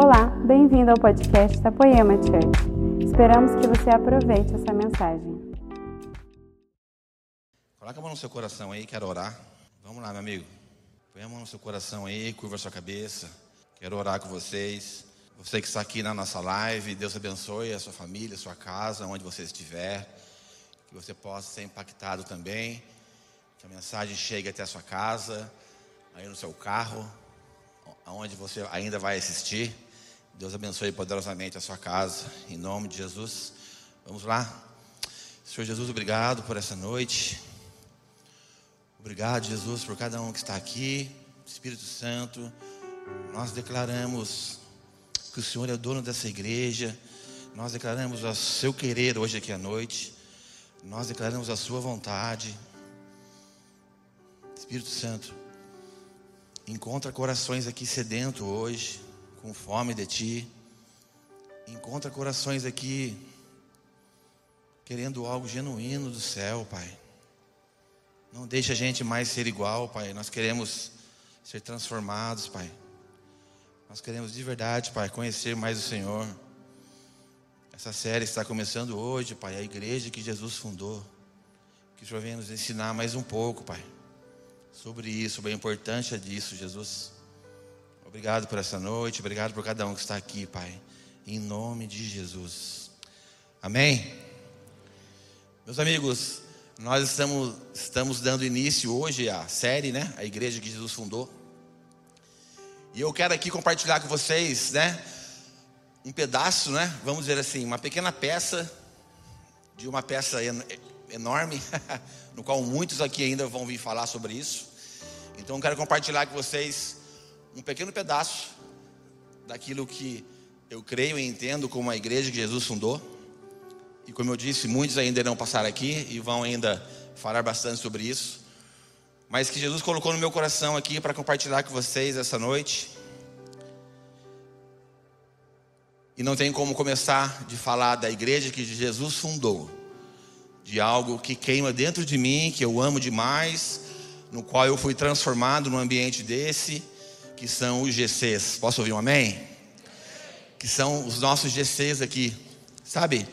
Olá, bem-vindo ao podcast da Poema Church. Esperamos que você aproveite essa mensagem. Coloca a mão no seu coração aí, quero orar. Vamos lá, meu amigo. Põe a mão no seu coração aí, curva a sua cabeça. Quero orar com vocês. Você que está aqui na nossa live, Deus abençoe a sua família, a sua casa, onde você estiver. Que você possa ser impactado também. Que a mensagem chegue até a sua casa, aí no seu carro, aonde você ainda vai assistir. Deus abençoe poderosamente a sua casa, em nome de Jesus. Vamos lá. Senhor Jesus, obrigado por essa noite. Obrigado, Jesus, por cada um que está aqui. Espírito Santo, nós declaramos que o Senhor é o dono dessa igreja. Nós declaramos o seu querer hoje aqui à noite. Nós declaramos a sua vontade. Espírito Santo, encontra corações aqui sedento hoje, com fome de ti. Encontra corações aqui querendo algo genuíno do céu, Pai. Não deixa a gente mais ser igual, Pai. Nós queremos ser transformados, Pai. Nós queremos de verdade, Pai, conhecer mais o Senhor. Essa série está começando hoje, Pai, a igreja que Jesus fundou. Que o Senhor venha nos ensinar mais um pouco, Pai, sobre isso, sobre a importância disso, Jesus. Obrigado por essa noite, obrigado por cada um que está aqui, Pai. Em nome de Jesus. Amém? Meus amigos, nós estamos, estamos dando início hoje à série, né? A igreja que Jesus fundou. E eu quero aqui compartilhar com vocês, né? Um pedaço, né? Vamos dizer assim, uma pequena peça de uma peça enorme, no qual muitos aqui ainda vão vir falar sobre isso. Então eu quero compartilhar com vocês um pequeno pedaço daquilo que eu creio e entendo como a igreja que Jesus fundou. E como eu disse, muitos ainda irão passar aqui e vão ainda falar bastante sobre isso. Mas que Jesus colocou no meu coração aqui para compartilhar com vocês essa noite. E não tem como começar de falar da igreja que Jesus fundou, de algo que queima dentro de mim, que eu amo demais, no qual eu fui transformado num ambiente desse que são os GCs. Posso ouvir um amém? Que são os nossos GCs aqui, sabe?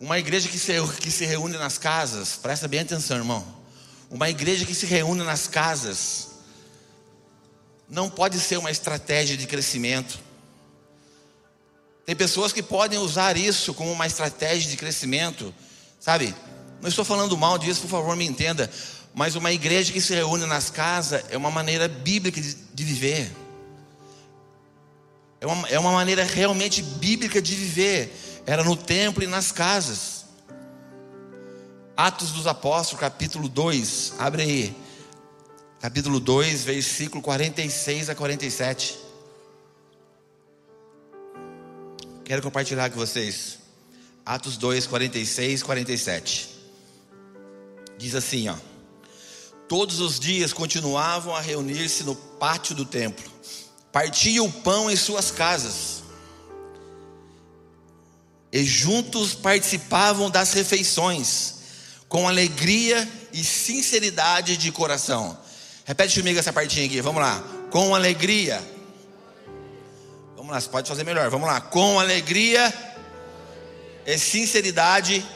Uma igreja que se, que se reúne nas casas, presta bem atenção, irmão. Uma igreja que se reúne nas casas não pode ser uma estratégia de crescimento. Tem pessoas que podem usar isso como uma estratégia de crescimento, sabe? Não estou falando mal disso, por favor, me entenda. Mas uma igreja que se reúne nas casas é uma maneira bíblica de, de viver. É uma, é uma maneira realmente bíblica de viver. Era no templo e nas casas. Atos dos Apóstolos, capítulo 2. Abre aí. Capítulo 2, versículo 46 a 47. Quero compartilhar com vocês. Atos 2, 46 e 47. Diz assim, ó. Todos os dias continuavam a reunir-se no pátio do templo, partiam o pão em suas casas, e juntos participavam das refeições, com alegria e sinceridade de coração. Repete comigo essa partinha aqui, vamos lá. Com alegria. Vamos lá, você pode fazer melhor. Vamos lá. Com alegria e sinceridade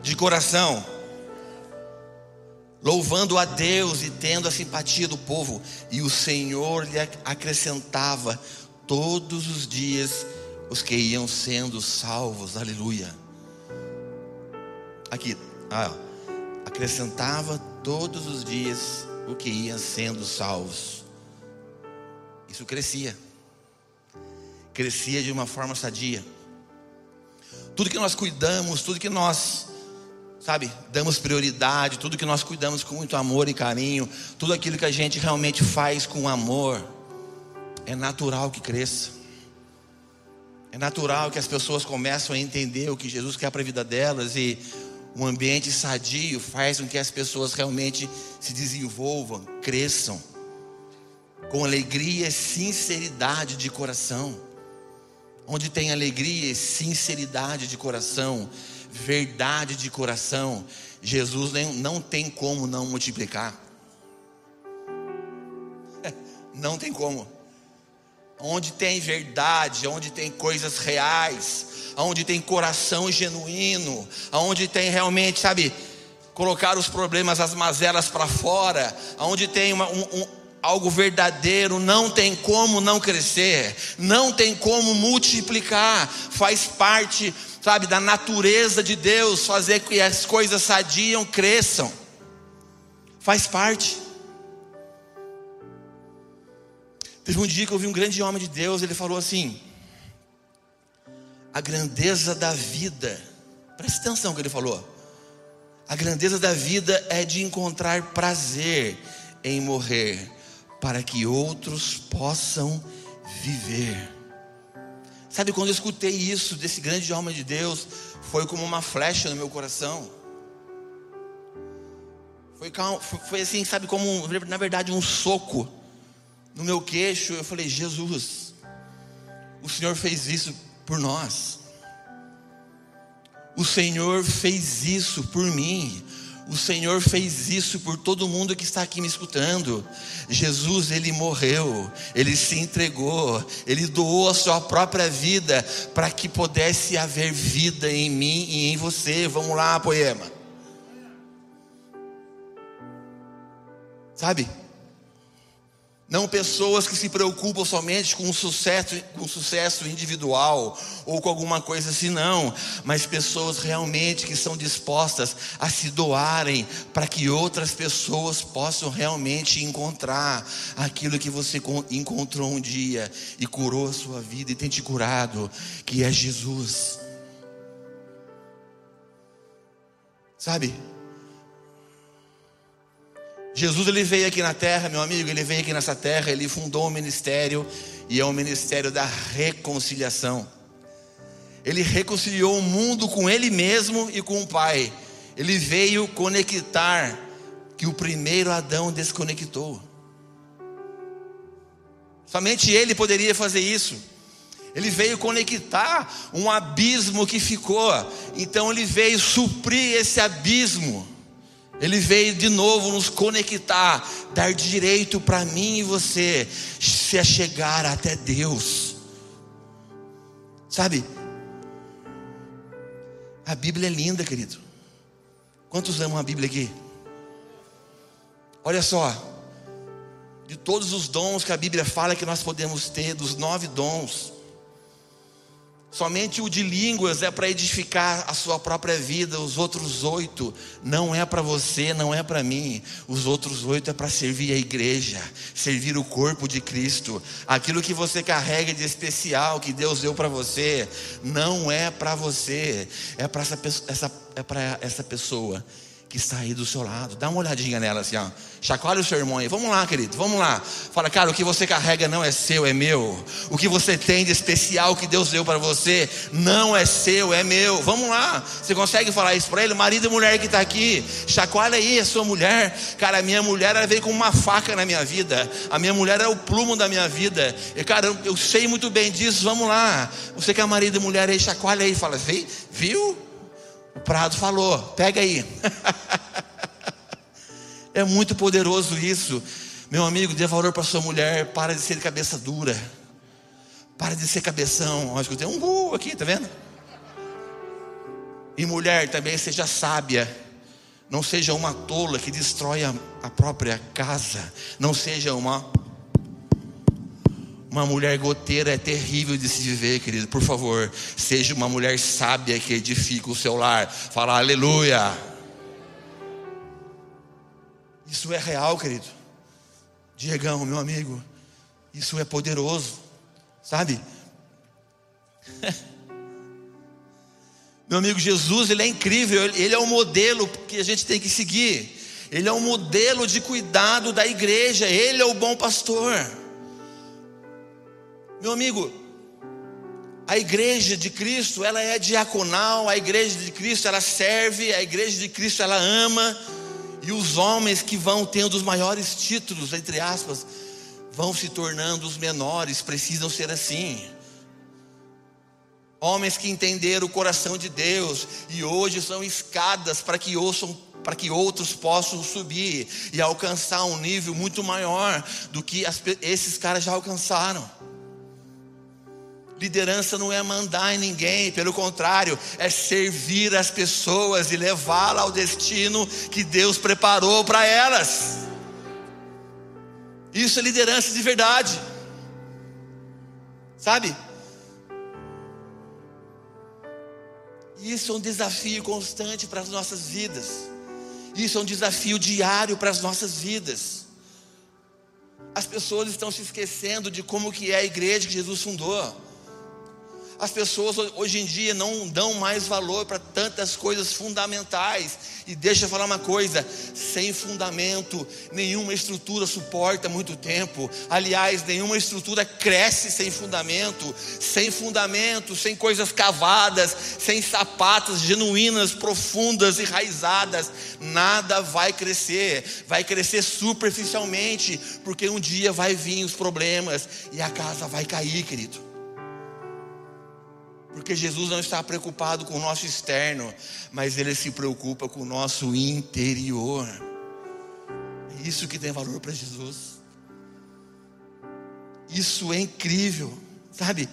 de coração louvando a Deus e tendo a simpatia do povo, e o Senhor lhe acrescentava todos os dias os que iam sendo salvos, aleluia. Aqui, ah, acrescentava todos os dias o que iam sendo salvos. Isso crescia, crescia de uma forma sadia. Tudo que nós cuidamos, tudo que nós sabe, damos prioridade, tudo que nós cuidamos com muito amor e carinho, tudo aquilo que a gente realmente faz com amor, é natural que cresça. É natural que as pessoas começem a entender o que Jesus quer para a vida delas e um ambiente sadio faz com que as pessoas realmente se desenvolvam, cresçam com alegria e sinceridade de coração. Onde tem alegria e sinceridade de coração, verdade de coração, Jesus não tem como não multiplicar. Não tem como. onde tem verdade, onde tem coisas reais, onde tem coração genuíno, onde tem realmente, sabe, colocar os problemas, as mazelas para fora, onde tem uma, um, um, algo verdadeiro, não tem como não crescer, não tem como multiplicar, faz parte, sabe, da natureza de Deus fazer que as coisas sadiam cresçam, faz parte. Teve um dia que eu vi um grande homem de Deus, ele falou assim: a grandeza da vida, preste atenção no que ele falou. A grandeza da vida é de encontrar prazer em morrer, para que outros possam viver. Sabe, quando eu escutei isso desse grande homem de Deus, foi como uma flecha no meu coração. Foi, foi assim, sabe, como na verdade um soco no meu queixo, eu falei: Jesus, o Senhor fez isso por nós. O Senhor fez isso por mim. O Senhor fez isso por todo mundo que está aqui me escutando. Jesus, ele morreu, ele se entregou, ele doou a sua própria vida para que pudesse haver vida em mim e em você. Vamos lá, poema. Sabe? Não pessoas que se preocupam somente com o sucesso, com o sucesso individual ou com alguma coisa assim, não. Mas pessoas realmente que são dispostas a se doarem para que outras pessoas possam realmente encontrar aquilo que você encontrou um dia e curou a sua vida e tem te curado, que é Jesus. Sabe? Jesus ele veio aqui na terra, meu amigo, ele veio aqui nessa terra, ele fundou um ministério e é o ministério da reconciliação. Ele reconciliou o mundo com ele mesmo e com o Pai. Ele veio conectar que o primeiro Adão desconectou. Somente ele poderia fazer isso. Ele veio conectar um abismo que ficou. Então ele veio suprir esse abismo. Ele veio de novo nos conectar, dar direito para mim e você se chegar até Deus. Sabe? A Bíblia é linda, querido. Quantos amam a Bíblia aqui? Olha só, de todos os dons que a Bíblia fala que nós podemos ter, dos nove dons, Somente o de línguas é para edificar a sua própria vida, os outros oito não é para você, não é para mim. Os outros oito é para servir a igreja, servir o corpo de Cristo. Aquilo que você carrega de especial que Deus deu para você, não é para você, é para essa, essa, é essa pessoa que está aí do seu lado. Dá uma olhadinha nela assim, ó. Chacoalha o seu irmão aí. Vamos lá, querido, vamos lá. Fala, cara, o que você carrega não é seu, é meu. O que você tem de especial que Deus deu para você não é seu, é meu. Vamos lá. Você consegue falar isso para ele? Marido e mulher que está aqui, chacoalha aí a sua mulher. Cara, a minha mulher ela veio com uma faca na minha vida. A minha mulher é o plumo da minha vida. E, cara, eu, sei muito bem disso. Vamos lá. Você que é marido e mulher aí, chacoalha aí. Fala, viu? O Prado falou, pega aí. é muito poderoso isso. Meu amigo, dê valor para sua mulher, para de ser cabeça dura. Para de ser cabeção. Acho que tem um uh aqui, tá vendo? E mulher também seja sábia. Não seja uma tola que destrói a própria casa. Não seja uma uma mulher goteira é terrível de se viver, querido. Por favor, seja uma mulher sábia que edifica o seu lar. Fala aleluia. Isso é real, querido. Diegão, meu amigo, isso é poderoso, sabe? meu amigo Jesus, ele é incrível, ele é o modelo que a gente tem que seguir. Ele é um modelo de cuidado da igreja, ele é o bom pastor. Meu amigo, a igreja de Cristo, ela é diaconal, a igreja de Cristo, ela serve, a igreja de Cristo, ela ama, e os homens que vão tendo os maiores títulos, entre aspas, vão se tornando os menores, precisam ser assim. Homens que entenderam o coração de Deus e hoje são escadas para que ouçam para que outros possam subir e alcançar um nível muito maior do que as, esses caras já alcançaram. Liderança não é mandar em ninguém, pelo contrário, é servir as pessoas e levá-las ao destino que Deus preparou para elas. Isso é liderança de verdade, sabe? Isso é um desafio constante para as nossas vidas. Isso é um desafio diário para as nossas vidas. As pessoas estão se esquecendo de como que é a igreja que Jesus fundou. As pessoas hoje em dia não dão mais valor para tantas coisas fundamentais. E deixa eu falar uma coisa: sem fundamento, nenhuma estrutura suporta muito tempo. Aliás, nenhuma estrutura cresce sem fundamento. Sem fundamento, sem coisas cavadas, sem sapatas genuínas, profundas e raizadas, nada vai crescer. Vai crescer superficialmente, porque um dia vai vir os problemas e a casa vai cair, querido. Porque Jesus não está preocupado com o nosso externo, mas Ele se preocupa com o nosso interior. É isso que tem valor para Jesus. Isso é incrível, sabe?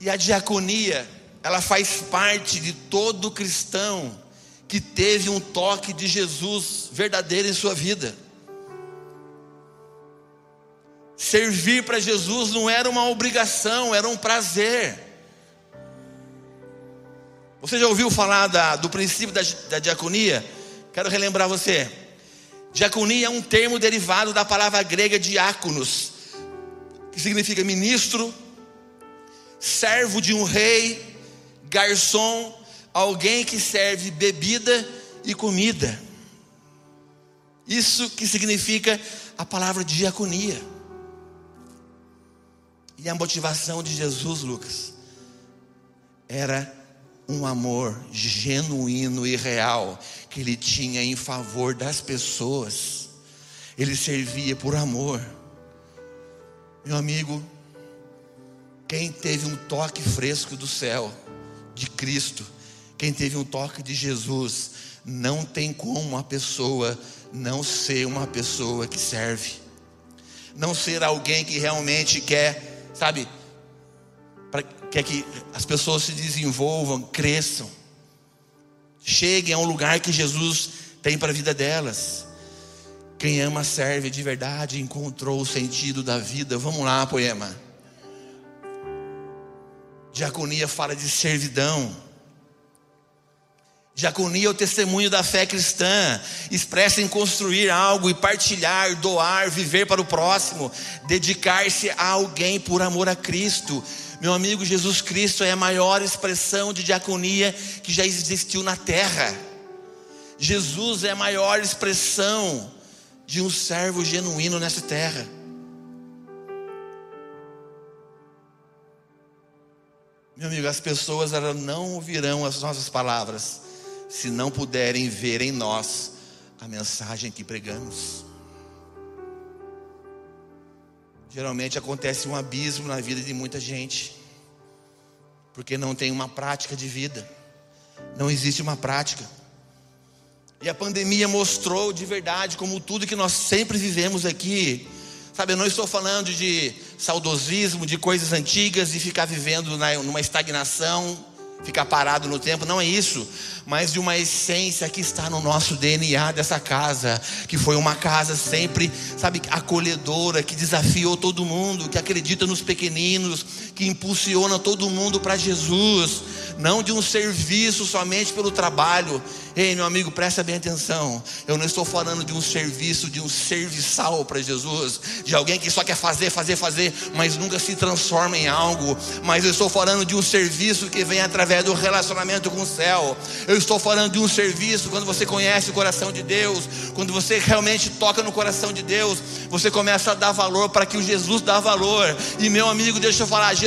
E a diaconia, ela faz parte de todo cristão que teve um toque de Jesus verdadeiro em sua vida. Servir para Jesus não era uma obrigação, era um prazer. Você já ouviu falar da, do princípio da, da diaconia? Quero relembrar você. Diaconia é um termo derivado da palavra grega diáconos, que significa ministro, servo de um rei, garçom, alguém que serve bebida e comida. Isso que significa a palavra diaconia. E a motivação de Jesus, Lucas, era um amor genuíno e real que ele tinha em favor das pessoas. Ele servia por amor. Meu amigo, quem teve um toque fresco do céu, de Cristo, quem teve um toque de Jesus, não tem como uma pessoa não ser uma pessoa que serve, não ser alguém que realmente quer sabe, para quer que as pessoas se desenvolvam, cresçam, cheguem a um lugar que Jesus tem para a vida delas. Quem ama serve de verdade, encontrou o sentido da vida. Vamos lá, poema. Diaconia fala de servidão. Diaconia é o testemunho da fé cristã, expressa em construir algo e partilhar, doar, viver para o próximo, dedicar-se a alguém por amor a Cristo. Meu amigo, Jesus Cristo é a maior expressão de diaconia que já existiu na terra. Jesus é a maior expressão de um servo genuíno nessa terra. Meu amigo, as pessoas elas não ouvirão as nossas palavras se não puderem ver em nós a mensagem que pregamos. Geralmente acontece um abismo na vida de muita gente, porque não tem uma prática de vida, não existe uma prática. E a pandemia mostrou de verdade como tudo que nós sempre vivemos aqui, sabe, eu não estou falando de saudosismo, de coisas antigas e ficar vivendo numa estagnação ficar parado no tempo, não é isso, mas de uma essência que está no nosso DNA dessa casa, que foi uma casa sempre, sabe, acolhedora, que desafiou todo mundo, que acredita nos pequeninos, que impulsiona todo mundo para Jesus, não de um serviço somente pelo trabalho. Ei, meu amigo, presta bem atenção. Eu não estou falando de um serviço, de um serviçal para Jesus, de alguém que só quer fazer, fazer, fazer, mas nunca se transforma em algo. Mas eu estou falando de um serviço que vem através do relacionamento com o céu. Eu estou falando de um serviço quando você conhece o coração de Deus, quando você realmente toca no coração de Deus, você começa a dar valor para que o Jesus dá valor. E meu amigo, deixa eu falar, Jesus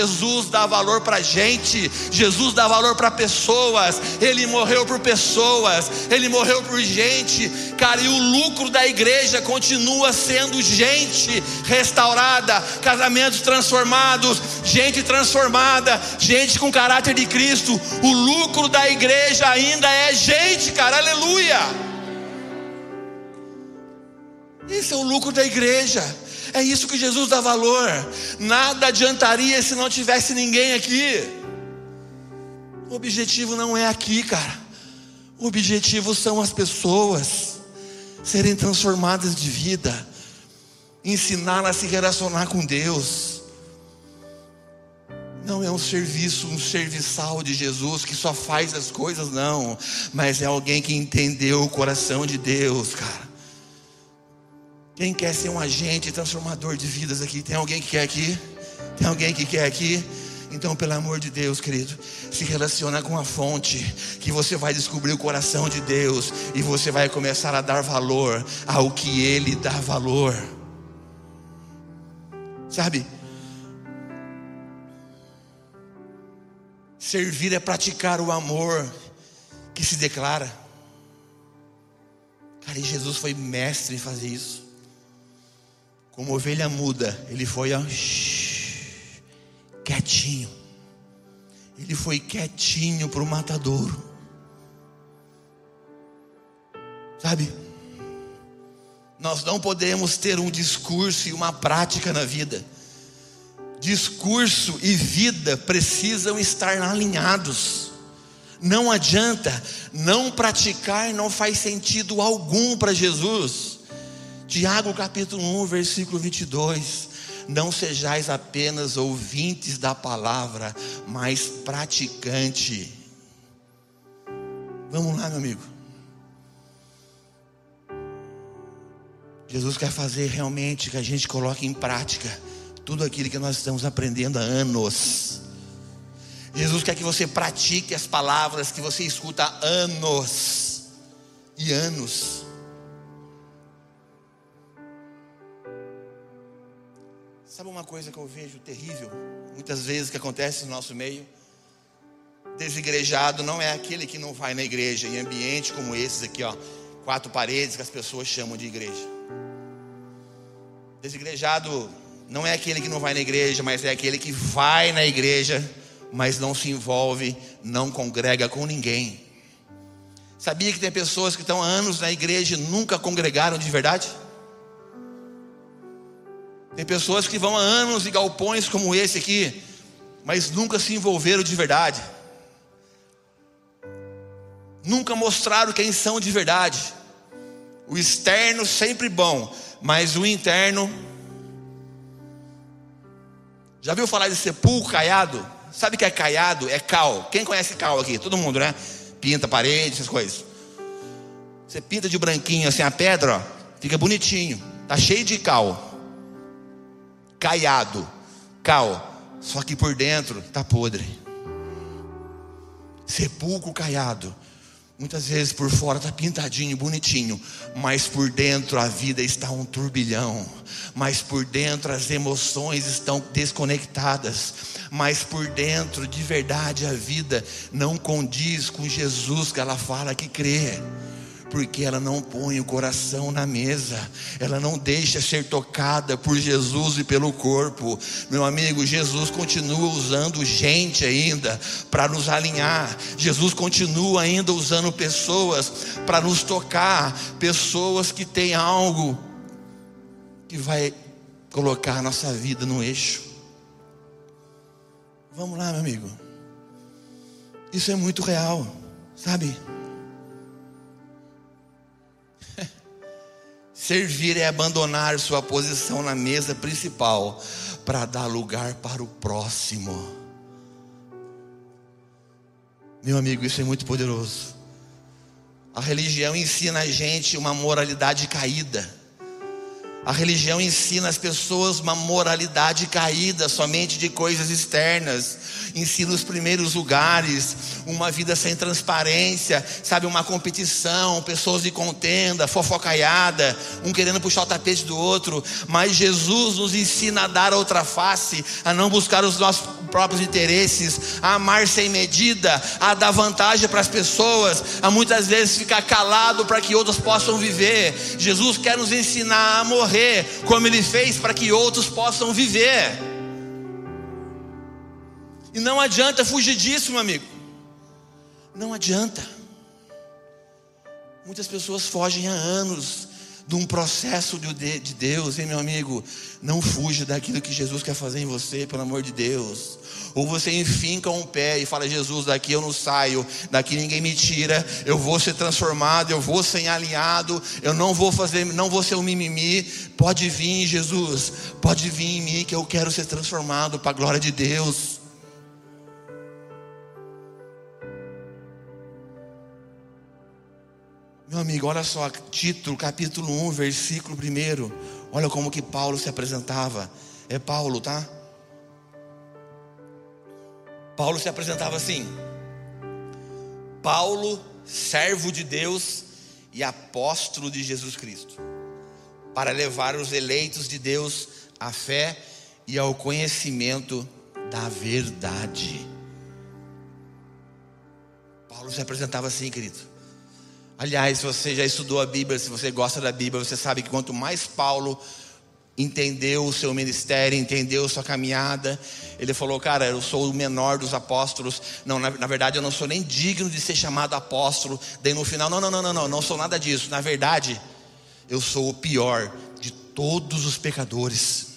dá valor para gente, Jesus dá valor para pessoas. Ele morreu por pessoas, ele morreu por gente, cara. E o lucro da igreja continua sendo gente restaurada, casamentos transformados, gente transformada, gente com caráter de Cristo. O lucro da igreja ainda é gente, cara. Aleluia. Esse é o lucro da igreja. É isso que Jesus dá valor. Nada adiantaria se não tivesse ninguém aqui. O objetivo não é aqui, cara. O objetivo são as pessoas serem transformadas de vida, ensinar a se relacionar com Deus. Não é um serviço, um serviçal de Jesus que só faz as coisas, não, mas é alguém que entendeu o coração de Deus, cara. Quem quer ser um agente transformador de vidas aqui? Tem alguém que quer aqui? Tem alguém que quer aqui? Então, pelo amor de Deus, querido, se relaciona com a fonte, que você vai descobrir o coração de Deus e você vai começar a dar valor ao que Ele dá valor. Sabe? Servir é praticar o amor que se declara. Cara, e Jesus foi mestre em fazer isso. Como ovelha muda, ele foi ó, quietinho. Ele foi quietinho para o matadouro. Sabe? Nós não podemos ter um discurso e uma prática na vida. Discurso e vida precisam estar alinhados. Não adianta, não praticar não faz sentido algum para Jesus. Tiago capítulo 1, versículo 22. Não sejais apenas ouvintes da palavra, mas praticante. Vamos lá, meu amigo. Jesus quer fazer realmente que a gente coloque em prática tudo aquilo que nós estamos aprendendo há anos. Jesus quer que você pratique as palavras que você escuta há anos e anos. Sabe uma coisa que eu vejo terrível, muitas vezes que acontece no nosso meio? Desigrejado não é aquele que não vai na igreja, em ambiente como esses aqui, ó, quatro paredes que as pessoas chamam de igreja. Desigrejado não é aquele que não vai na igreja, mas é aquele que vai na igreja, mas não se envolve, não congrega com ninguém. Sabia que tem pessoas que estão há anos na igreja e nunca congregaram de verdade? Tem pessoas que vão há anos em galpões como esse aqui, mas nunca se envolveram de verdade. Nunca mostraram quem são de verdade. O externo sempre bom, mas o interno. Já viu falar de sepulcro caiado? Sabe o que é caiado? É cal. Quem conhece cal aqui? Todo mundo, né? Pinta parede, essas coisas. Você pinta de branquinho assim a pedra, ó, fica bonitinho. Tá cheio de cal caiado, cal, só que por dentro está podre. Sepulcro caiado. Muitas vezes por fora está pintadinho, bonitinho, mas por dentro a vida está um turbilhão, mas por dentro as emoções estão desconectadas, mas por dentro de verdade a vida não condiz com Jesus que ela fala que crê porque ela não põe o coração na mesa, ela não deixa ser tocada por Jesus e pelo corpo. Meu amigo, Jesus continua usando gente ainda para nos alinhar, Jesus continua ainda usando pessoas para nos tocar, pessoas que têm algo que vai colocar a nossa vida no eixo. Vamos lá, meu amigo. Isso é muito real, sabe? Servir é abandonar sua posição na mesa principal para dar lugar para o próximo. Meu amigo, isso é muito poderoso. A religião ensina a gente uma moralidade caída. A religião ensina as pessoas uma moralidade caída somente de coisas externas. Ensina os primeiros lugares, uma vida sem transparência, sabe, uma competição, pessoas de contenda, fofocaiada, um querendo puxar o tapete do outro. Mas Jesus nos ensina a dar outra face, a não buscar os nossos próprios interesses, a amar sem medida, a dar vantagem para as pessoas, a muitas vezes ficar calado para que outros possam viver. Jesus quer nos ensinar a morrer como ele fez para que outros possam viver. E não adianta fugir disso, meu amigo. Não adianta. Muitas pessoas fogem há anos de um processo de Deus, hein, meu amigo? Não fuja daquilo que Jesus quer fazer em você, pelo amor de Deus. Ou você enfinca um pé e fala: Jesus, daqui eu não saio, daqui ninguém me tira, eu vou ser transformado, eu vou ser alinhado, eu não vou fazer, não vou ser um mimimi. Pode vir, Jesus, pode vir em mim que eu quero ser transformado para a glória de Deus. Meu amigo, olha só, título, capítulo 1, versículo 1. Olha como que Paulo se apresentava. É Paulo, tá? Paulo se apresentava assim: Paulo, servo de Deus e apóstolo de Jesus Cristo, para levar os eleitos de Deus à fé e ao conhecimento da verdade. Paulo se apresentava assim, querido. Aliás, se você já estudou a Bíblia, se você gosta da Bíblia, você sabe que quanto mais Paulo entendeu o seu ministério, entendeu sua caminhada, ele falou: Cara, eu sou o menor dos apóstolos. Não, na, na, verdade, eu não sou nem digno de ser chamado apóstolo. Daí no final, não, não, não, não, não, não sou nada disso. Na verdade, eu sou o pior de todos os pecadores.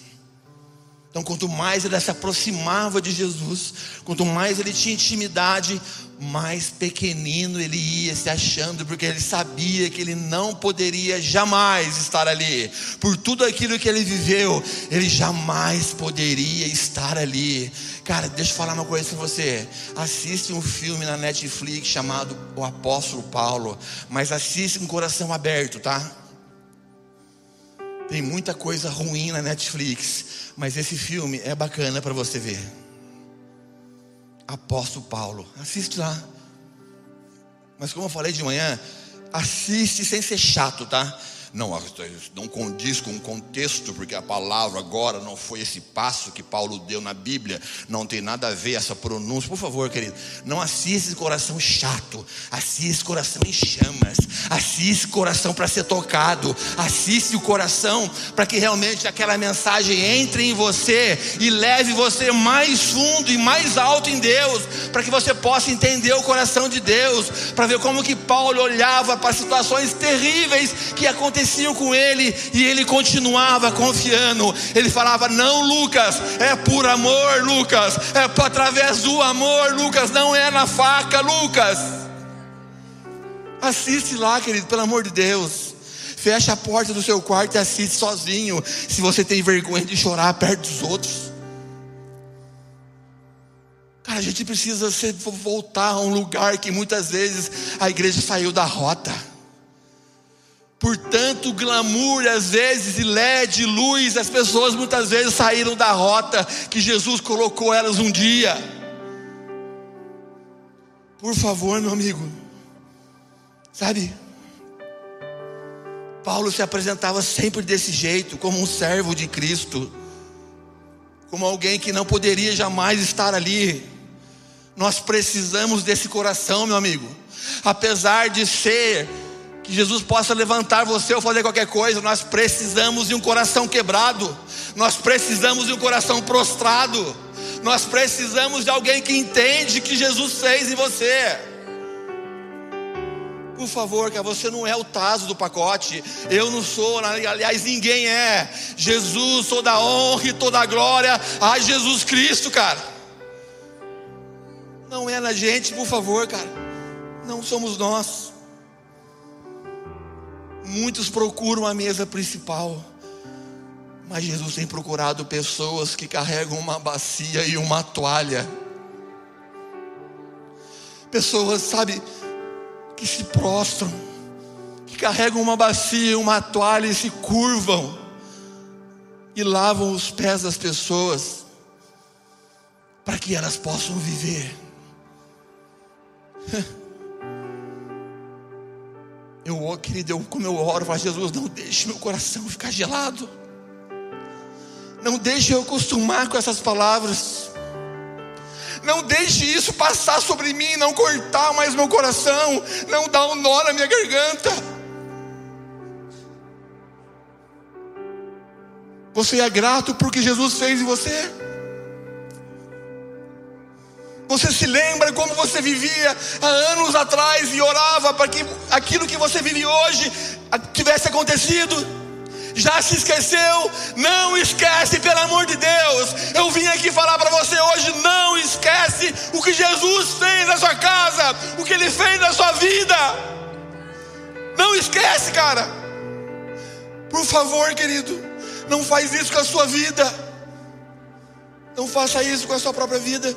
Então, quanto mais ele se aproximava de Jesus, quanto mais ele tinha intimidade, mais pequenino ele ia se achando, porque ele sabia que ele não poderia jamais estar ali. Por tudo aquilo que ele viveu, ele jamais poderia estar ali. Cara, deixa eu falar uma coisa para você. Assiste um filme na Netflix chamado O Apóstolo Paulo, mas assiste com o coração aberto, tá? Tem muita coisa ruim na Netflix, mas esse filme é bacana para você ver. Apóstolo Paulo, assiste lá. Mas como eu falei de manhã, assiste sem ser chato, tá? Não, não condiz com o contexto, porque a palavra agora não foi esse passo que Paulo deu na Bíblia, não tem nada a ver essa pronúncia. Por favor, querido, não assista esse coração chato, assista coração em chamas, assiste coração para ser tocado, assiste o coração para que realmente aquela mensagem entre em você e leve você mais fundo e mais alto em Deus, para que você possa entender o coração de Deus, para ver como que Paulo olhava para situações terríveis que aconteciam aconteciam com ele e ele continuava confiando. Ele falava: Não, Lucas, é por amor, Lucas, é através do amor, Lucas, não é na faca, Lucas. Assiste lá, querido, pelo amor de Deus. Fecha a porta do seu quarto e assiste sozinho. Se você tem vergonha de chorar perto dos outros. Cara, a gente precisa voltar a um lugar que muitas vezes a igreja saiu da rota por tanto glamour, às vezes, e LED, luz, as pessoas muitas vezes saíram da rota que Jesus colocou elas um dia. Por favor, meu amigo, sabe? Paulo se apresentava sempre desse jeito, como um servo de Cristo, como alguém que não poderia jamais estar ali. Nós precisamos desse coração, meu amigo, apesar de ser que Jesus possa levantar você ou fazer qualquer coisa, nós precisamos de um coração quebrado, nós precisamos de um coração prostrado, nós precisamos de alguém que entende que Jesus fez em você. Por favor, que você não é o taso do pacote, eu não sou, aliás, ninguém é. Jesus, toda a honra e toda a glória a Jesus Cristo, cara. Não é na gente, por favor, cara. Não somos nós. Muitos procuram a mesa principal, mas Jesus tem procurado pessoas que carregam uma bacia e uma toalha. Pessoas, sabe, que se prostram, que carregam uma bacia e uma toalha e se curvam e lavam os pés das pessoas para que elas possam viver. Eu, querido, eu, como eu oro, falo, Jesus, não deixe meu coração ficar gelado. Não deixe eu acostumar com essas palavras. Não deixe isso passar sobre mim, não cortar mais meu coração, não dar um nó na minha garganta. Você é grato porque Jesus fez em você? Você se lembra como você vivia há anos atrás e orava para que aquilo que você vive hoje tivesse acontecido? já se esqueceu? Não esquece, pelo amor de Deus. Eu vim aqui falar para você hoje: não esquece o que Jesus fez na sua casa, o que Ele fez na sua vida. Não esquece, cara. Por favor, querido, não faz isso com a sua vida. Não faça isso com a sua própria vida.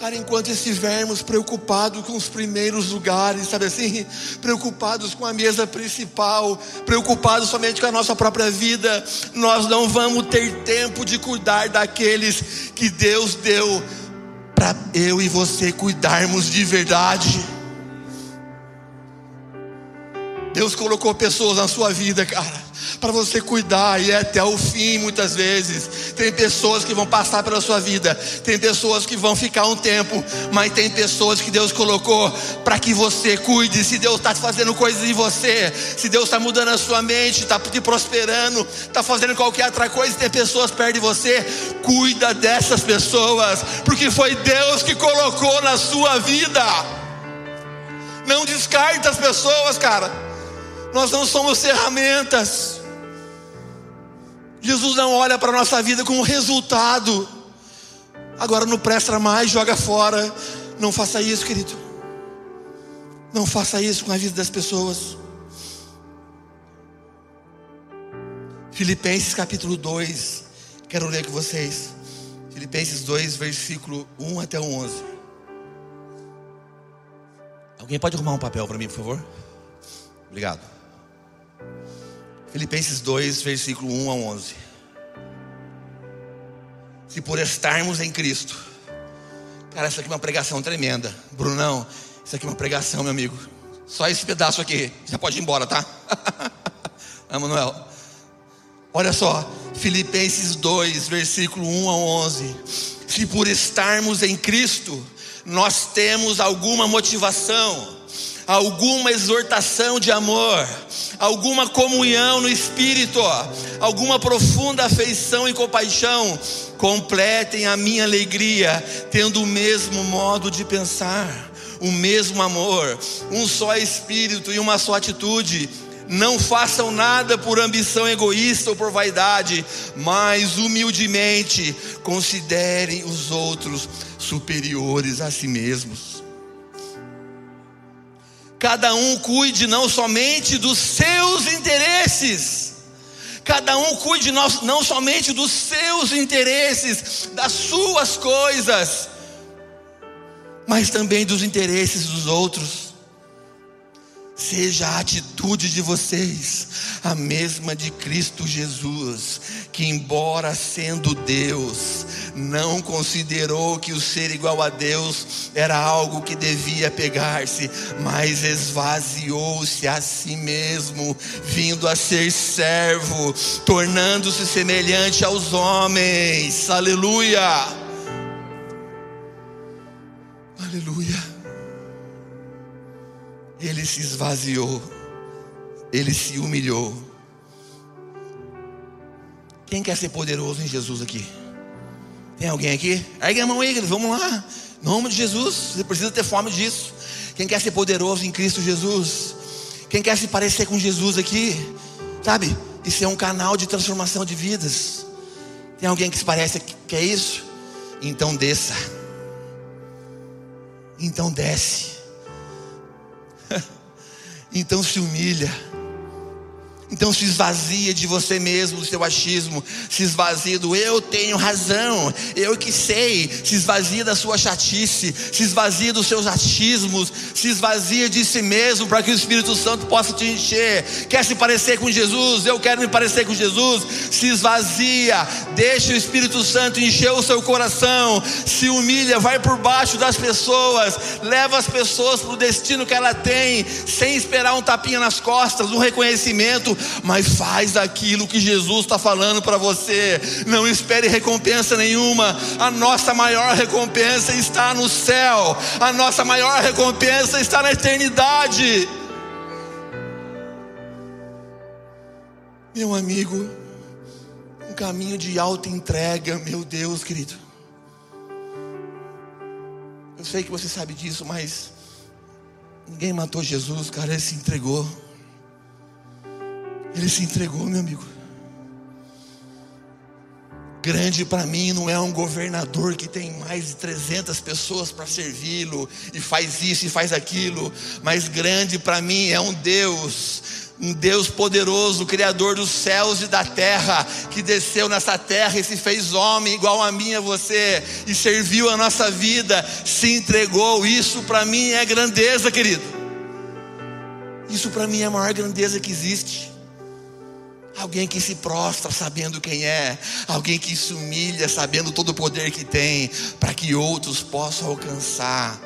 Cara, enquanto estivermos preocupados com os primeiros lugares, sabe assim? Preocupados com a mesa principal, preocupados somente com a nossa própria vida, nós não vamos ter tempo de cuidar daqueles que Deus deu para eu e você cuidarmos de verdade. Deus colocou pessoas na sua vida, cara para você cuidar e é até o fim muitas vezes. Tem pessoas que vão passar pela sua vida, tem pessoas que vão ficar um tempo, mas tem pessoas que Deus colocou para que você cuide. Se Deus está fazendo coisas em você, se Deus está mudando a sua mente, está te prosperando, está fazendo qualquer outra coisa, tem pessoas perto de você, cuida dessas pessoas, porque foi Deus que colocou na sua vida. Não descarte as pessoas, cara. Nós não somos ferramentas. Jesus não olha para a nossa vida como resultado. Agora não presta mais, joga fora. Não faça isso, querido. Não faça isso com a vida das pessoas. Filipenses capítulo 2. Quero ler com vocês. Filipenses 2, versículo 1 até o 11. Alguém pode arrumar um papel para mim, por favor? Obrigado. Filipenses 2, versículo 1 a 11. Se por estarmos em Cristo, cara, isso aqui é uma pregação tremenda, Brunão, isso aqui é uma pregação, meu amigo. Só esse pedaço aqui, já pode ir embora, tá? Emanuel. Olha só, Filipenses 2, versículo 1 a 11. Se por estarmos em Cristo, nós temos alguma motivação, alguma exortação de amor, alguma comunhão no espírito, alguma profunda afeição e compaixão, completem a minha alegria, tendo o mesmo modo de pensar, o mesmo amor, um só espírito e uma só atitude. Não façam nada por ambição egoísta ou por vaidade, mas humildemente considerem os outros superiores a si mesmos cada um cuide não somente dos seus interesses, cada um cuide não, somente dos seus interesses, das suas coisas, mas também dos interesses dos outros. Seja a atitude de vocês a mesma de Cristo Jesus, que, embora sendo Deus, não considerou que o ser igual a Deus era algo que devia pegar-se, mas esvaziou-se a si mesmo, vindo a ser servo, tornando-se semelhante aos homens. Aleluia! Aleluia! Ele se esvaziou, ele se humilhou. Quem quer ser poderoso em Jesus aqui? Tem alguém aqui? Ergue a mão aí, vamos lá. Em nome de Jesus, você precisa ter fome disso. Quem quer ser poderoso em Cristo Jesus? Quem quer se parecer com Jesus aqui? Sabe? Isso é um canal de transformação de vidas. Tem alguém que se parece que é isso? Então desça. Então desce. Então se humilha. Então se esvazia de você mesmo, do seu achismo, se esvazia do eu tenho razão, eu que sei, se esvazia da sua chatice, se esvazia dos seus achismos, se esvazia de si mesmo para que o Espírito Santo possa te encher. Quer se parecer com Jesus? Eu quero me parecer com Jesus. Se esvazia, deixa o Espírito Santo encher o seu coração, se humilha, vai por baixo das pessoas, leva as pessoas para o destino que ela tem, sem esperar um tapinha nas costas, um reconhecimento mas faz aquilo que Jesus está falando para você. Não espere recompensa nenhuma. A nossa maior recompensa está no céu. A nossa maior recompensa está na eternidade. Meu amigo, caminho de alta entrega, meu Deus, querido. Eu sei que você sabe disso, mas ninguém matou Jesus, cara, ele se entregou. Ele se entregou, meu amigo. Grande para mim não é um governador que tem mais de 300 pessoas para servi-lo e faz isso e faz aquilo, mas grande para mim é um Deus, um Deus poderoso, Criador dos céus e da terra, que desceu nessa terra e se fez homem igual a mim e a você, e serviu a nossa vida, se entregou. Isso para mim é grandeza, querido. Isso para mim é a maior grandeza que existe. Alguém que se prostra sabendo quem é, alguém que se humilha sabendo todo o poder que tem, para que outros possam alcançar.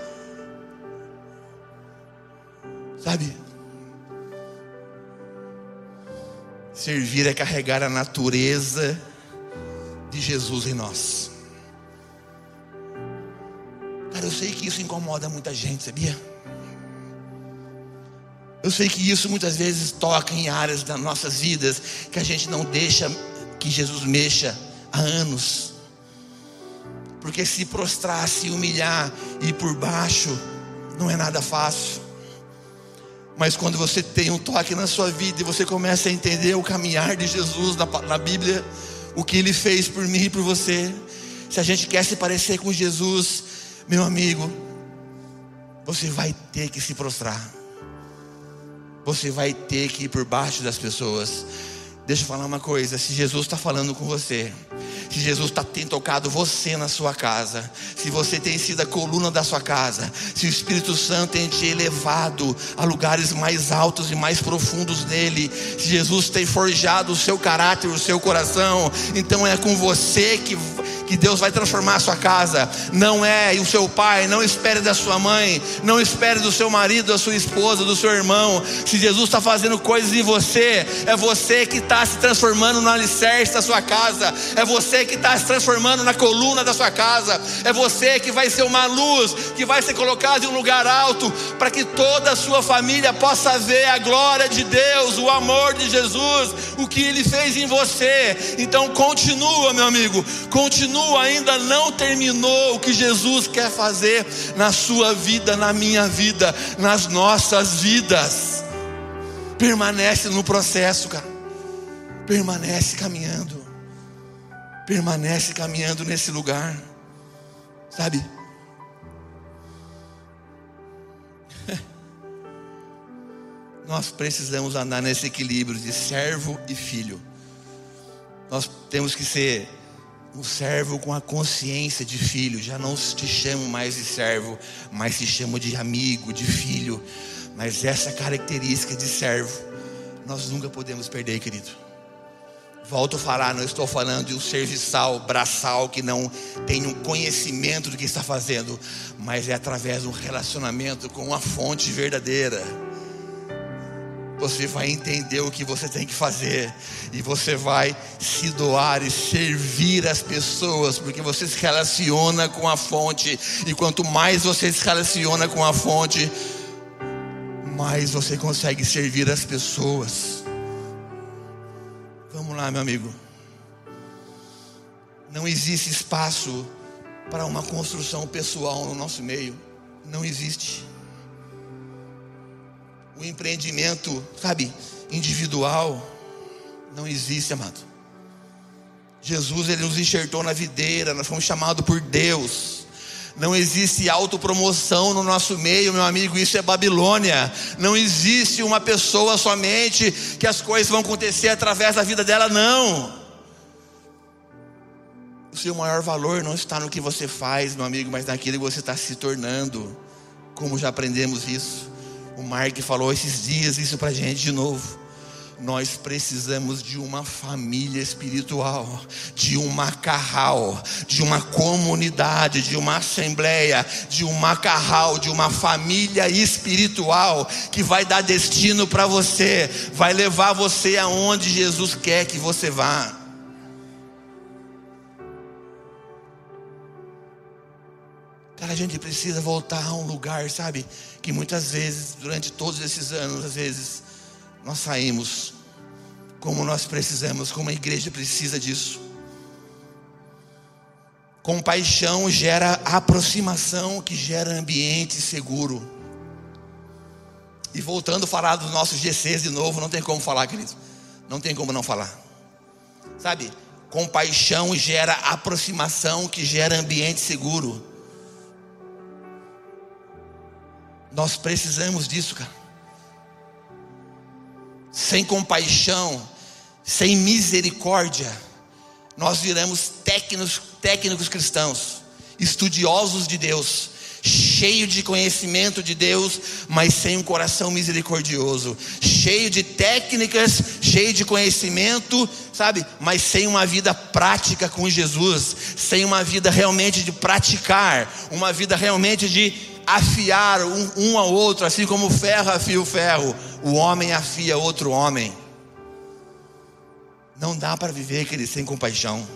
Sabe? Servir é carregar a natureza de Jesus em nós. Cara, eu sei que isso incomoda muita gente, sabia? Eu sei que isso muitas vezes toca em áreas das nossas vidas que a gente não deixa que Jesus mexa há anos. Porque se prostrar, se humilhar e ir por baixo não é nada fácil. Mas quando você tem um toque na sua vida e você começa a entender o caminhar de Jesus na, na Bíblia, o que ele fez por mim e por você, se a gente quer se parecer com Jesus, meu amigo, você vai ter que se prostrar você vai ter que ir por baixo das pessoas. Deixa eu falar uma coisa: se Jesus está falando com você, se Jesus tá, tem tocado você na sua casa, se você tem sido a coluna da sua casa, se o Espírito Santo tem te elevado a lugares mais altos e mais profundos nele, se Jesus tem forjado o seu caráter, o seu coração, então é com você que que Deus vai transformar a sua casa. Não é o seu pai, não espere da sua mãe, não espere do seu marido, da sua esposa, do seu irmão. Se Jesus está fazendo coisas em você, é você que está se transformando no alicerce da sua casa, é você que está se transformando na coluna da sua casa, é você que vai ser uma luz, que vai ser colocado em um lugar alto, para que toda a sua família possa ver a glória de Deus, o amor de Jesus, o que Ele fez em você. Então continua, meu amigo, continua continua, ainda não terminou o que Jesus quer fazer na sua vida, na minha vida, nas nossas vidas. Permanece no processo, cara. Permanece caminhando. Permanece caminhando nesse lugar. Sabe? Nós precisamos andar nesse equilíbrio de servo e filho. Nós temos que ser um servo com a consciência de filho. Já não te chamo mais de servo, mas te chamo de amigo, de filho. Mas essa característica de servo, nós nunca podemos perder, querido. Volto a falar, não estou falando de um serviçal, braçal que não tem um conhecimento do que está fazendo, mas é através de um relacionamento com uma fonte verdadeira você vai entender o que você tem que fazer e você vai se doar e servir as pessoas, porque você se relaciona com a fonte, e quanto mais você se relaciona com a fonte, mais você consegue servir as pessoas. Vamos lá, meu amigo. Não existe espaço para uma construção pessoal no nosso meio. Não existe o empreendimento, sabe, individual, não existe, amado. Jesus, ele nos enxertou na videira, nós fomos chamados por Deus. Não existe autopromoção no nosso meio, meu amigo, isso é Babilônia. Não existe uma pessoa somente que as coisas vão acontecer através da vida dela, não. O seu maior valor não está no que você faz, meu amigo, mas naquilo que você está se tornando. Como já aprendemos isso. O Mark falou esses dias isso para gente de novo. Nós precisamos de uma família espiritual, de um macarral, de uma comunidade, de uma assembleia, de um macarral, de uma família espiritual que vai dar destino para você, vai levar você aonde Jesus quer que você vá. A gente precisa voltar a um lugar, sabe? Que muitas vezes, durante todos esses anos, às vezes, nós saímos como nós precisamos, como a igreja precisa disso. Compaixão gera aproximação, que gera ambiente seguro. E voltando a falar dos nossos GCs de novo, não tem como falar, querido. Não tem como não falar. Sabe? Compaixão gera aproximação, que gera ambiente seguro. Nós precisamos disso, cara. Sem compaixão, sem misericórdia, nós viramos técnicos, técnicos cristãos, estudiosos de Deus, cheio de conhecimento de Deus, mas sem um coração misericordioso, cheio de técnicas, cheio de conhecimento, sabe, mas sem uma vida prática com Jesus, sem uma vida realmente de praticar, uma vida realmente de afiar um, um ao outro, assim como o ferro afia o ferro, o homem afia outro homem. Não dá para viver, querido, sem compaixão.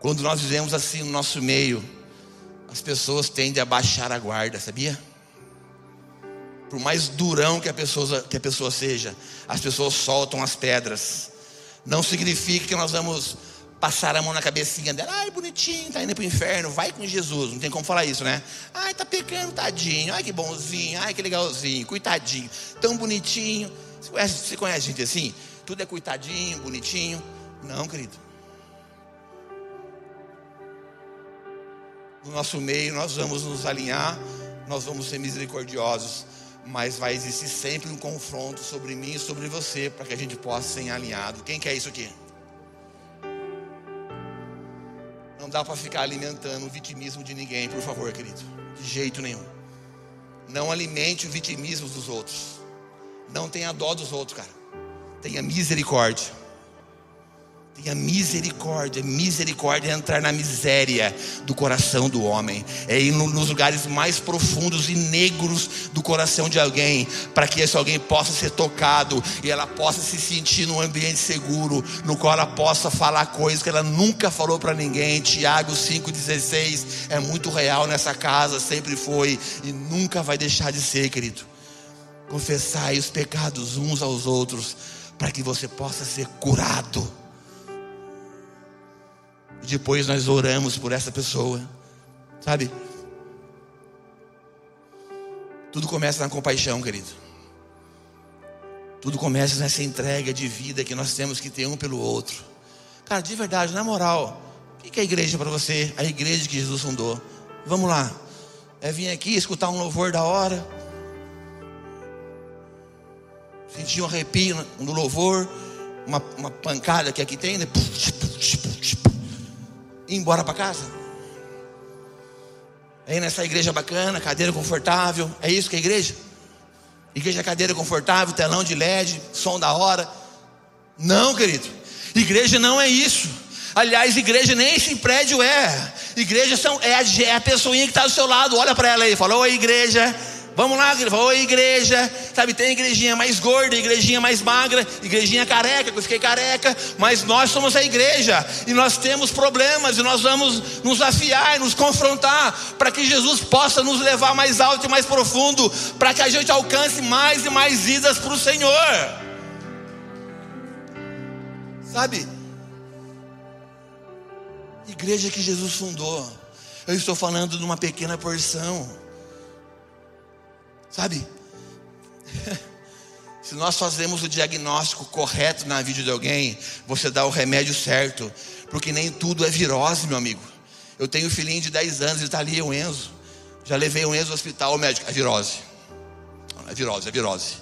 Quando nós vivemos assim no nosso meio, as pessoas tendem a baixar a guarda, sabia? Por mais durão que a pessoa, que a pessoa seja, as pessoas soltam as pedras. Não significa que nós vamos passar a mão na cabecinha dela, ai bonitinho, tá indo para o inferno, vai com Jesus, não tem como falar isso, né? Ai, tá pecando, tadinho, ai que bonzinho, ai que legalzinho, coitadinho, tão bonitinho. Você conhece, você conhece gente assim? Tudo é coitadinho, bonitinho. Não, querido. No nosso meio, nós vamos nos alinhar, nós vamos ser misericordiosos, mas vai existir sempre um confronto sobre mim e sobre você, para que a gente possa ser alinhado. Quem quer isso aqui? Dá para ficar alimentando o vitimismo de ninguém, por favor, querido. De jeito nenhum. Não alimente o vitimismo dos outros. Não tenha dó dos outros, cara. Tenha misericórdia. Tenha misericórdia, misericórdia é entrar na miséria do coração do homem, é ir nos lugares mais profundos e negros do coração de alguém, para que esse alguém possa ser tocado e ela possa se sentir num ambiente seguro, no qual ela possa falar coisas que ela nunca falou para ninguém. Tiago 5,16 é muito real nessa casa, sempre foi e nunca vai deixar de ser, querido. Confessai os pecados uns aos outros, para que você possa ser curado. Depois nós oramos por essa pessoa, sabe? Tudo começa na compaixão, querido. Tudo começa nessa entrega de vida que nós temos que ter um pelo outro. Cara, de verdade, na moral, o que é a igreja para você? A igreja que Jesus fundou. Vamos lá. É vir aqui escutar um louvor da hora. Sentir um arrepio no louvor. Uma, uma pancada que aqui tem, né? Ir embora para casa? Aí nessa igreja bacana, cadeira confortável, é isso que é igreja? Igreja cadeira confortável, telão de LED, som da hora. Não, querido. Igreja não é isso. Aliás, igreja nem esse prédio é. Igreja são, é, a, é a pessoinha que está do seu lado. Olha para ela aí, falou: igreja. Vamos lá, oi igreja. Sabe, tem igrejinha mais gorda, igrejinha mais magra, igrejinha careca, que eu fiquei careca, mas nós somos a igreja e nós temos problemas e nós vamos nos afiar, nos confrontar, para que Jesus possa nos levar mais alto e mais profundo, para que a gente alcance mais e mais vidas para o Senhor. Sabe? Igreja que Jesus fundou. Eu estou falando de uma pequena porção. Sabe? Se nós fazemos o diagnóstico correto na vida de alguém, você dá o remédio certo, porque nem tudo é virose, meu amigo. Eu tenho um filhinho de 10 anos, ele está ali, o Enzo. Já levei o Enzo ao hospital, o médico, é virose. É virose, é virose.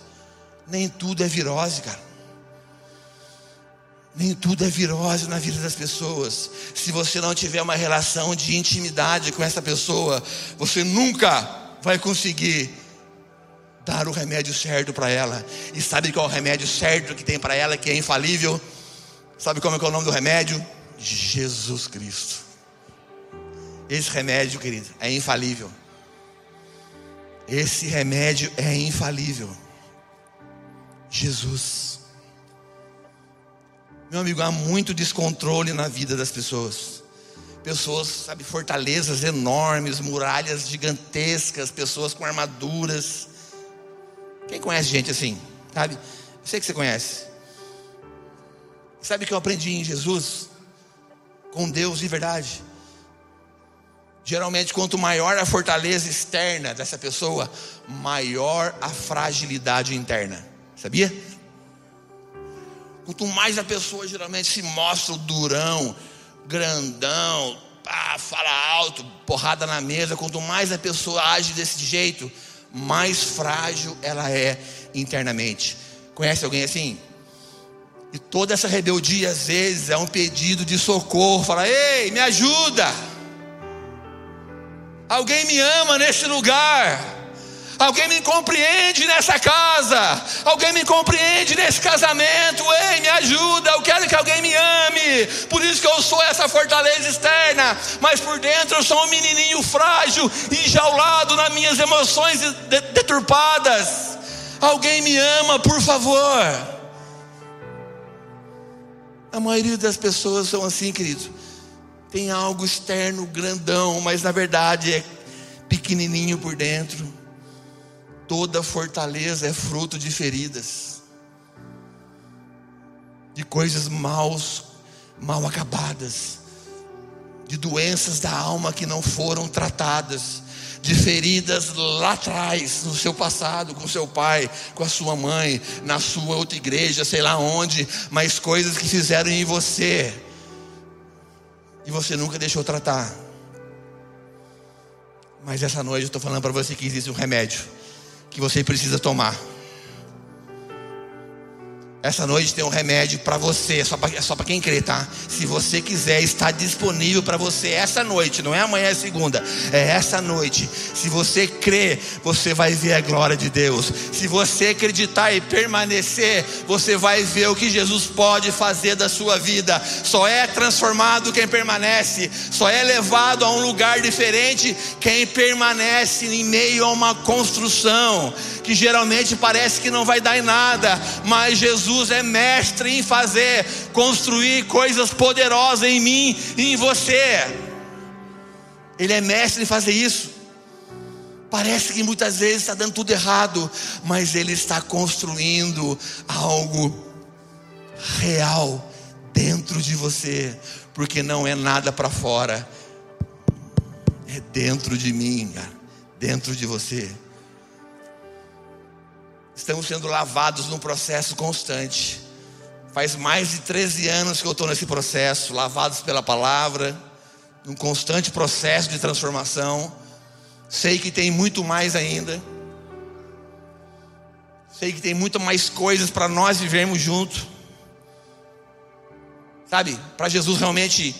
Nem tudo é virose, cara. Nem tudo é virose na vida das pessoas. Se você não tiver uma relação de intimidade com essa pessoa, você nunca vai conseguir dar o remédio certo para ela. E sabe qual é o remédio certo que tem para ela, que é infalível? Sabe como é, é o nome do remédio? Jesus Cristo. Esse remédio, querido, é infalível. Esse remédio é infalível. Jesus. Meu amigo, há muito descontrole na vida das pessoas. Pessoas, sabe, fortalezas enormes, muralhas gigantescas, pessoas com armaduras quem conhece gente assim? Sabe? Eu sei que você conhece. Sabe o que eu aprendi em Jesus? Com Deus de verdade. Geralmente, quanto maior a fortaleza externa dessa pessoa, maior a fragilidade interna. Sabia? Quanto mais a pessoa geralmente se mostra durão, grandão, pá, fala alto, porrada na mesa, quanto mais a pessoa age desse jeito, mais frágil ela é internamente. Conhece alguém assim? E toda essa rebeldia às vezes é um pedido de socorro, fala: "Ei, me ajuda!" Alguém me ama nesse lugar. Alguém me compreende nessa casa. Alguém me compreende nesse casamento. Ei, me ajuda. Eu quero que alguém me ame. Por isso que eu sou essa fortaleza externa. Mas por dentro eu sou um menininho frágil, enjaulado nas minhas emoções deturpadas. Alguém me ama, por favor. A maioria das pessoas são assim, querido. Tem algo externo grandão, mas na verdade é pequenininho por dentro. Toda fortaleza é fruto de feridas, de coisas maus, mal acabadas, de doenças da alma que não foram tratadas, de feridas lá atrás, no seu passado, com seu pai, com a sua mãe, na sua outra igreja, sei lá onde, mas coisas que fizeram em você e você nunca deixou tratar. Mas essa noite eu estou falando para você que existe um remédio que você precisa tomar. Essa noite tem um remédio para você, é só para só quem crê, tá? Se você quiser, está disponível para você essa noite, não é amanhã, é segunda, é essa noite. Se você crê, você vai ver a glória de Deus. Se você acreditar e permanecer, você vai ver o que Jesus pode fazer da sua vida. Só é transformado quem permanece, só é levado a um lugar diferente quem permanece em meio a uma construção que geralmente parece que não vai dar em nada, mas Jesus é mestre em fazer, construir coisas poderosas em mim e em você. Ele é mestre em fazer isso. Parece que muitas vezes está dando tudo errado, mas Ele está construindo algo real dentro de você, porque não é nada para fora, é dentro de mim, cara, dentro de você. Estamos sendo lavados num processo constante. Faz mais de 13 anos que eu estou nesse processo, lavados pela palavra, num constante processo de transformação. Sei que tem muito mais ainda. Sei que tem muito mais coisas para nós vivermos juntos. Sabe, para Jesus realmente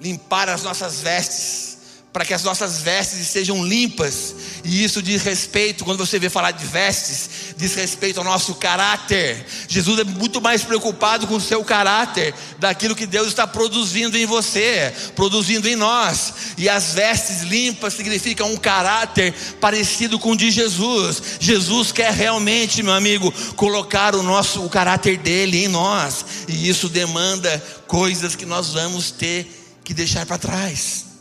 limpar as nossas vestes para que as nossas vestes sejam limpas. E isso diz respeito, quando você vê falar de vestes, diz respeito ao nosso caráter. Jesus é muito mais preocupado com o seu caráter, daquilo que Deus está produzindo em você, produzindo em nós. E as vestes limpas significam um caráter parecido com o de Jesus. Jesus quer realmente, meu amigo, colocar o nosso o caráter dele em nós. E isso demanda coisas que nós vamos ter que deixar para trás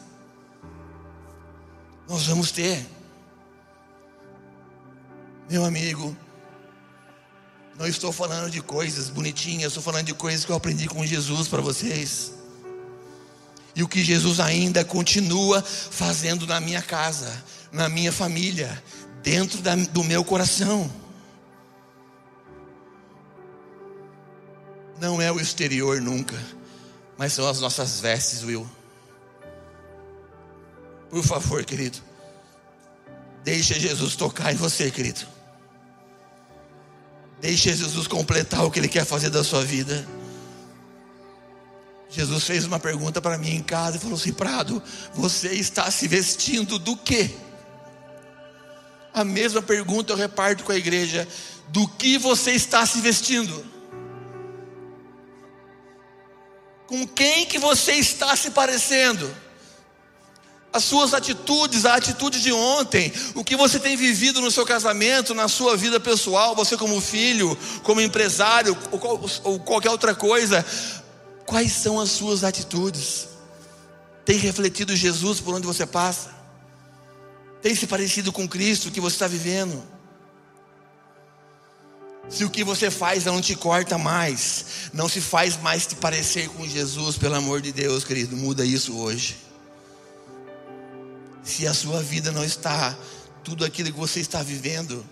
nós vamos ter. Meu amigo, não estou falando de coisas bonitinhas, estou falando de coisas que eu aprendi com Jesus para vocês. E o que Jesus ainda continua fazendo na minha casa, na minha família, dentro da, do meu coração. Não é o exterior nunca, mas são as nossas vestes, Will. Por favor, querido. Deixa Jesus tocar em você, querido. Deixa Jesus completar o que Ele quer fazer da sua vida. Jesus fez uma pergunta para mim em casa e falou assim: Prado, você está se vestindo do quê? A mesma pergunta eu reparto com a igreja: do que você está se vestindo? Com quem que você está se parecendo? As suas atitudes, a atitude de ontem, o que você tem vivido no seu casamento, na sua vida pessoal, você como filho, como empresário, ou, ou qualquer outra coisa, quais são as suas atitudes? Tem refletido Jesus por onde você passa? Tem se parecido com Cristo que você está vivendo? Se o que você faz não te corta mais, não se faz mais te parecer com Jesus, pelo amor de Deus, querido, muda isso hoje. Se a sua vida não está tudo aquilo que você está vivendo,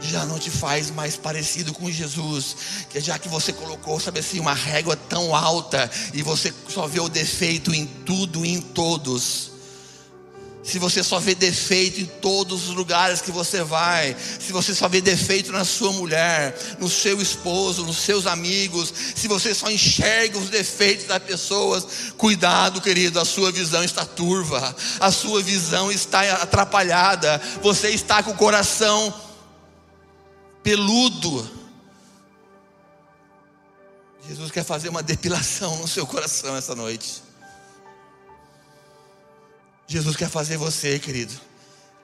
já não te faz mais parecido com Jesus, que já que você colocou, sabe assim, uma régua tão alta e você só vê o defeito em tudo e em todos. Se você só vê defeito em todos os lugares que você vai, se você só vê defeito na sua mulher, no seu esposo, nos seus amigos, se você só enxerga os defeitos das pessoas, cuidado, querido, a sua visão está turva, a sua visão está atrapalhada, você está com o coração peludo. Jesus quer fazer uma depilação no seu coração essa noite. Jesus quer fazer você, querido,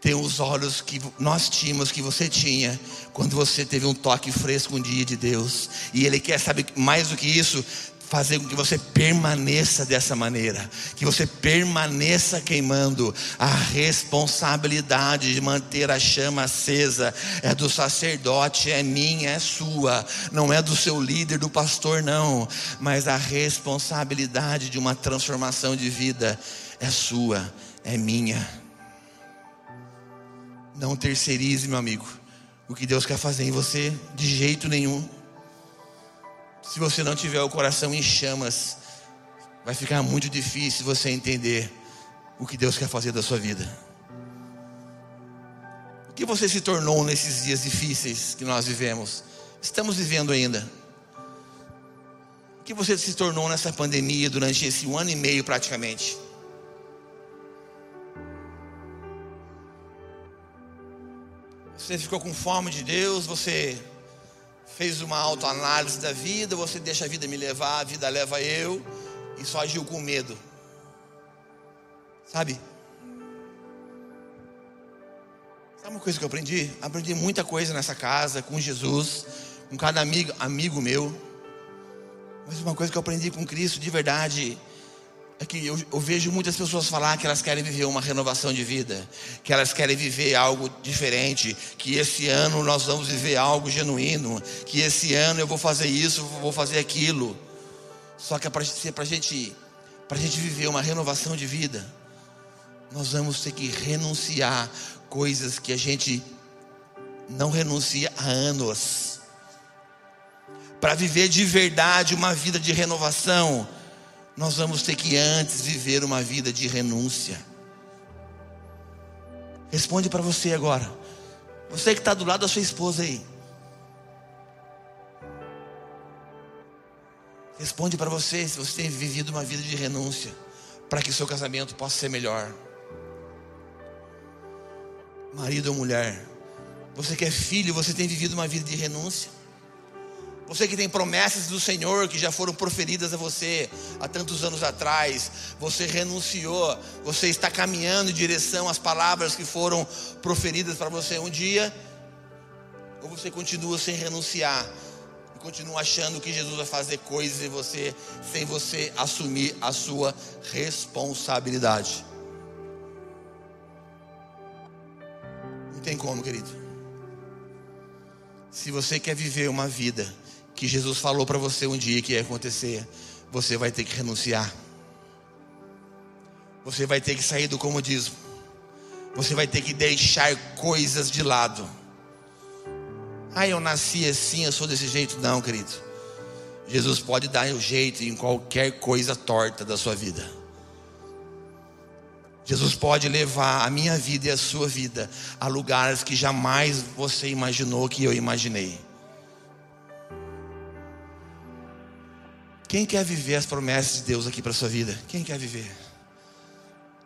ter os olhos que nós tínhamos, que você tinha, quando você teve um toque fresco um dia de Deus. E Ele quer, saber mais do que isso, fazer com que você permaneça dessa maneira, que você permaneça queimando. A responsabilidade de manter a chama acesa é do sacerdote, é minha, é sua, não é do seu líder, do pastor, não, mas a responsabilidade de uma transformação de vida é sua, é minha. Não terceirize, meu amigo, o que Deus quer fazer em você, de jeito nenhum. Se você não tiver o coração em chamas, vai ficar muito difícil você entender o que Deus quer fazer da sua vida. O que você se tornou nesses dias difíceis que nós vivemos? Estamos vivendo ainda. O que você se tornou nessa pandemia durante esse um ano e meio praticamente? Você ficou com fome de Deus, você fez uma autoanálise da vida, você deixa a vida me levar, a vida leva eu, e só agiu com medo. Sabe? Sabe uma coisa que eu aprendi? Aprendi muita coisa nessa casa, com Jesus, com cada amigo, amigo meu. Mas uma coisa que eu aprendi com Cristo de verdade é que eu, eu, vejo muitas pessoas falar que elas querem viver uma renovação de vida, que elas querem viver algo diferente, que esse ano nós vamos viver algo genuíno, que esse ano eu vou fazer isso, vou fazer aquilo. Só que para a gente, para gente viver uma renovação de vida, nós vamos ter que renunciar coisas que a gente não renuncia há anos. Para viver de verdade uma vida de renovação, nós vamos ter que antes viver uma vida de renúncia. Responde para você agora. Você que está do lado da sua esposa aí. Responde para você se você tem vivido uma vida de renúncia, para que seu casamento possa ser melhor. Marido ou mulher, você que é filho, você tem vivido uma vida de renúncia. Você que tem promessas do Senhor que já foram proferidas a você há tantos anos atrás, você renunciou, você está caminhando em direção às palavras que foram proferidas para você um dia, ou você continua sem renunciar e continua achando que Jesus vai fazer coisas em você sem você assumir a sua responsabilidade. Não tem como, querido. Se você quer viver uma vida que Jesus falou para você um dia que ia acontecer, você vai ter que renunciar. Você vai ter que sair do comodismo. Você vai ter que deixar coisas de lado. Ah, eu nasci assim, eu sou desse jeito. Não, querido. Jesus pode dar o um jeito em qualquer coisa torta da sua vida. Jesus pode levar a minha vida e a sua vida a lugares que jamais você imaginou que eu imaginei. Quem quer viver as promessas de Deus aqui para sua vida? Quem quer viver?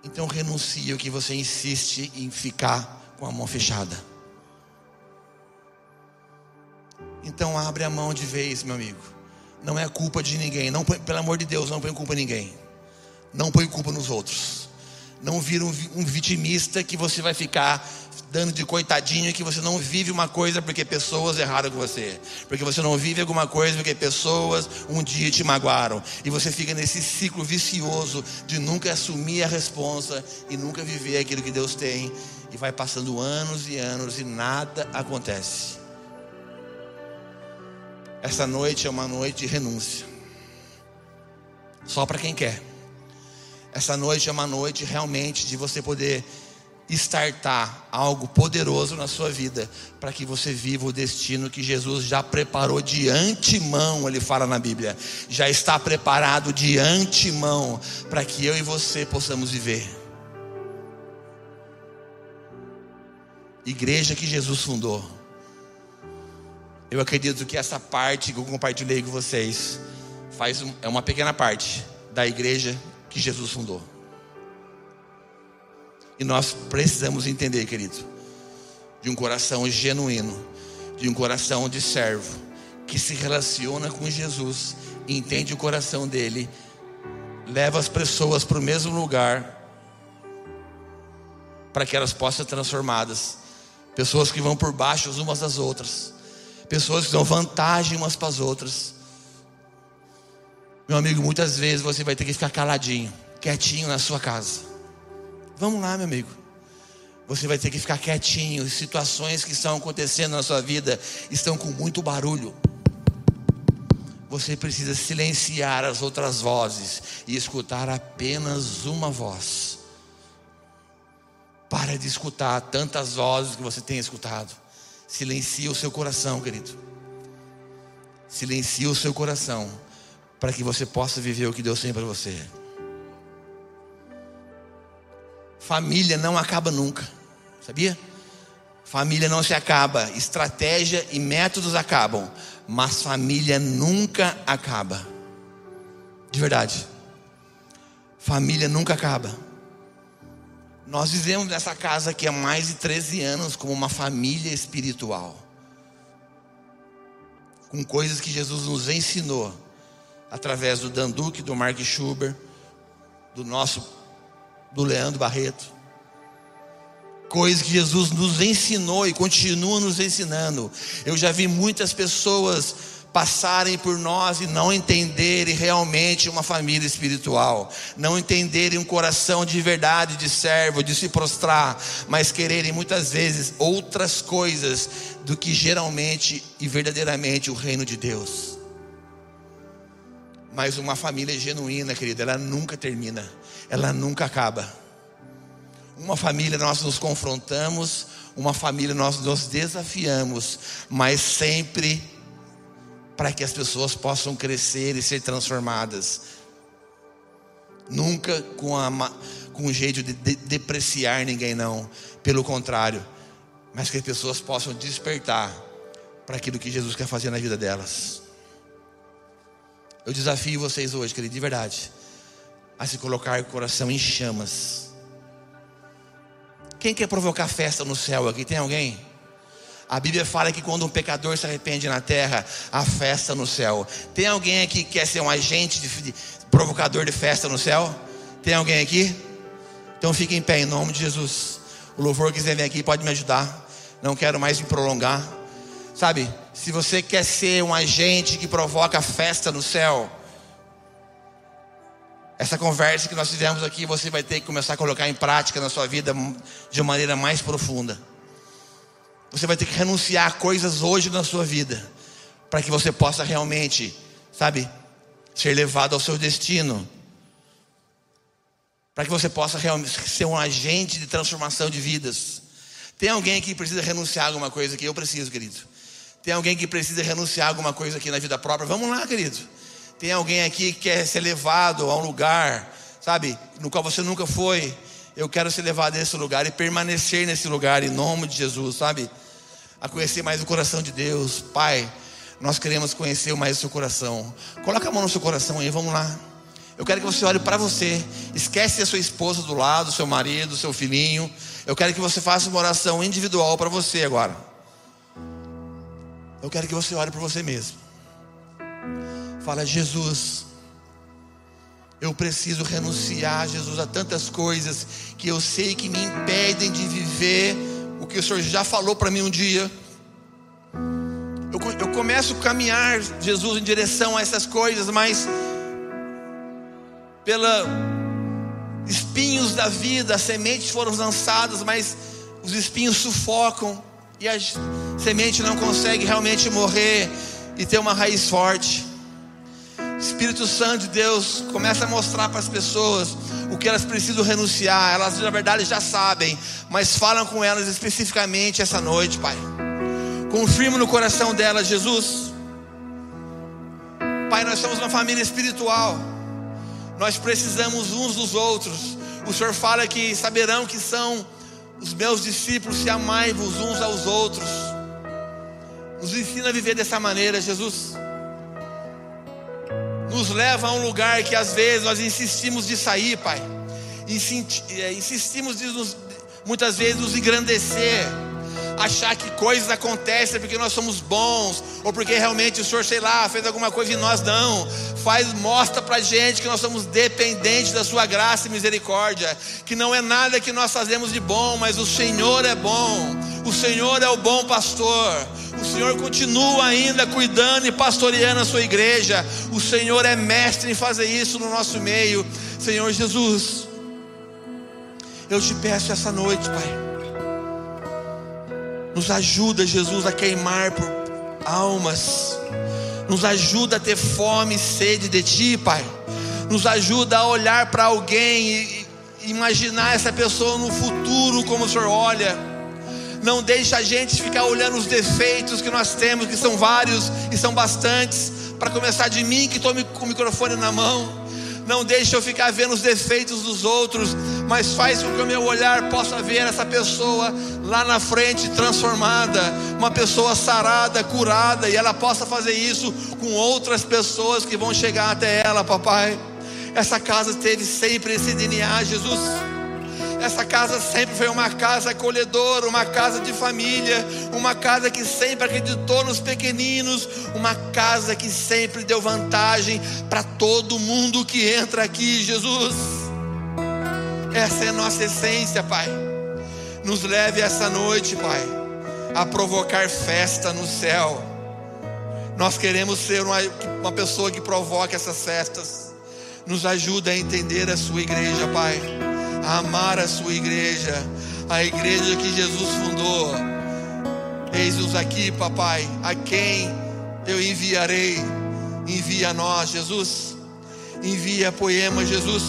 Então renuncie o que você insiste em ficar com a mão fechada. Então abre a mão de vez, meu amigo. Não é culpa de ninguém. Não põe, pelo amor de Deus, não põe culpa em ninguém. Não põe culpa nos outros. Não vira um, um vitimista que você vai ficar dando de coitadinho que você não vive uma coisa porque pessoas erraram com você, porque você não vive alguma coisa porque pessoas um dia te magoaram, e você fica nesse ciclo vicioso de nunca assumir a responsa e nunca viver aquilo que Deus tem, e vai passando anos e anos e nada acontece. Essa noite é uma noite de renúncia. Só para quem quer. Essa noite é uma noite realmente de você poder startar algo poderoso na sua vida, para que você viva o destino que Jesus já preparou de antemão, ele fala na Bíblia. Já está preparado de antemão para que eu e você possamos viver. Igreja que Jesus fundou. Eu acredito que essa parte que eu compartilhei com vocês faz um, é uma pequena parte da igreja que Jesus fundou. E nós precisamos entender, querido, de um coração genuíno, de um coração de servo, que se relaciona com Jesus, entende o coração dele, leva as pessoas para o mesmo lugar, para que elas possam ser transformadas. Pessoas que vão por baixo umas das outras, pessoas que dão vantagem umas para as outras. Meu amigo, muitas vezes você vai ter que ficar caladinho, quietinho na sua casa Vamos lá, meu amigo. Você vai ter que ficar quietinho. Situações que estão acontecendo na sua vida estão com muito barulho. Você precisa silenciar as outras vozes e escutar apenas uma voz. Para de escutar tantas vozes que você tem escutado. Silencia o seu coração, querido. Silencia o seu coração para que você possa viver o que Deus tem para você. Família não acaba nunca, sabia? Família não se acaba, estratégia e métodos acabam, mas família nunca acaba. De verdade. Família nunca acaba. Nós vivemos nessa casa aqui há mais de 13 anos como uma família espiritual. Com coisas que Jesus nos ensinou através do Dan Duque, do Mark Schuber, do nosso do Leandro Barreto. Coisas que Jesus nos ensinou e continua nos ensinando. Eu já vi muitas pessoas passarem por nós e não entenderem realmente uma família espiritual, não entenderem um coração de verdade, de servo, de se prostrar, mas quererem muitas vezes outras coisas do que geralmente e verdadeiramente o reino de Deus. Mas uma família genuína, querida, ela nunca termina ela nunca acaba. Uma família nós nos confrontamos, uma família nós nos desafiamos, mas sempre para que as pessoas possam crescer e ser transformadas. Nunca com, a, com um jeito de, de depreciar ninguém, não. Pelo contrário, mas que as pessoas possam despertar para aquilo que Jesus quer fazer na vida delas. Eu desafio vocês hoje, querido, de verdade a se colocar o coração em chamas. Quem quer provocar festa no céu aqui? Tem alguém? A Bíblia fala que quando um pecador se arrepende na terra, há festa no céu. Tem alguém aqui que quer ser um agente de, de provocador de festa no céu? Tem alguém aqui? Então fique em pé em nome de Jesus. O louvor quiser vir aqui pode me ajudar. Não quero mais me prolongar. Sabe, se você quer ser um agente que provoca festa no céu, essa conversa que nós fizemos aqui, você vai ter que começar a colocar em prática na sua vida de uma maneira mais profunda. Você vai ter que renunciar a coisas hoje na sua vida, para que você possa realmente, sabe, ser levado ao seu destino. Para que você possa realmente ser um agente de transformação de vidas. Tem alguém que precisa renunciar a alguma coisa aqui? Eu preciso, querido. Tem alguém que precisa renunciar a alguma coisa aqui na vida própria? Vamos lá, querido. Tem alguém aqui que quer ser levado a um lugar, sabe, no qual você nunca foi. Eu quero ser levado a esse lugar e permanecer nesse lugar em nome de Jesus, sabe? A conhecer mais o coração de Deus. Pai, nós queremos conhecer mais o seu coração. Coloca a mão no seu coração aí, vamos lá. Eu quero que você olhe para você. Esquece a sua esposa do lado, seu marido, seu filhinho. Eu quero que você faça uma oração individual para você agora. Eu quero que você olhe para você mesmo. Fala, Jesus, eu preciso renunciar, Jesus, a tantas coisas que eu sei que me impedem de viver o que o Senhor já falou para mim um dia. Eu, eu começo a caminhar, Jesus, em direção a essas coisas, mas pela espinhos da vida, as sementes foram lançadas, mas os espinhos sufocam e a semente não consegue realmente morrer e ter uma raiz forte. Espírito Santo de Deus começa a mostrar para as pessoas o que elas precisam renunciar. Elas na verdade já sabem, mas falam com elas especificamente essa noite, Pai. Confirma no coração delas, Jesus. Pai, nós somos uma família espiritual. Nós precisamos uns dos outros. O Senhor fala que saberão que são os meus discípulos se amai-vos uns aos outros. Nos ensina a viver dessa maneira, Jesus nos leva a um lugar que às vezes nós insistimos de sair, Pai. É, insistimos de nos, muitas vezes nos engrandecer, achar que coisas acontecem porque nós somos bons, ou porque realmente o Senhor, sei lá, fez alguma coisa e nós não. Faz, mostra pra gente que nós somos dependentes da Sua graça e misericórdia, que não é nada que nós fazemos de bom, mas o Senhor é bom, o Senhor é o bom pastor. O Senhor continua ainda cuidando e pastoreando a sua igreja. O Senhor é mestre em fazer isso no nosso meio. Senhor Jesus, eu te peço essa noite, Pai. Nos ajuda, Jesus, a queimar por almas. Nos ajuda a ter fome e sede de Ti, Pai. Nos ajuda a olhar para alguém e imaginar essa pessoa no futuro como o Senhor olha não deixa a gente ficar olhando os defeitos que nós temos, que são vários e são bastantes. Para começar de mim, que com o microfone na mão. Não deixa eu ficar vendo os defeitos dos outros, mas faz com que o meu olhar possa ver essa pessoa lá na frente transformada, uma pessoa sarada, curada, e ela possa fazer isso com outras pessoas que vão chegar até ela, papai. Essa casa teve sempre esse DNA, Jesus. Essa casa sempre foi uma casa acolhedora, uma casa de família, uma casa que sempre acreditou nos pequeninos, uma casa que sempre deu vantagem para todo mundo que entra aqui, Jesus. Essa é a nossa essência, Pai. Nos leve essa noite, Pai, a provocar festa no céu. Nós queremos ser uma, uma pessoa que provoque essas festas. Nos ajuda a entender a sua igreja, Pai a amar a sua igreja, a igreja que Jesus fundou. Eis-nos aqui, papai, a quem eu enviarei. Envia a nós, Jesus. Envia poema, Jesus.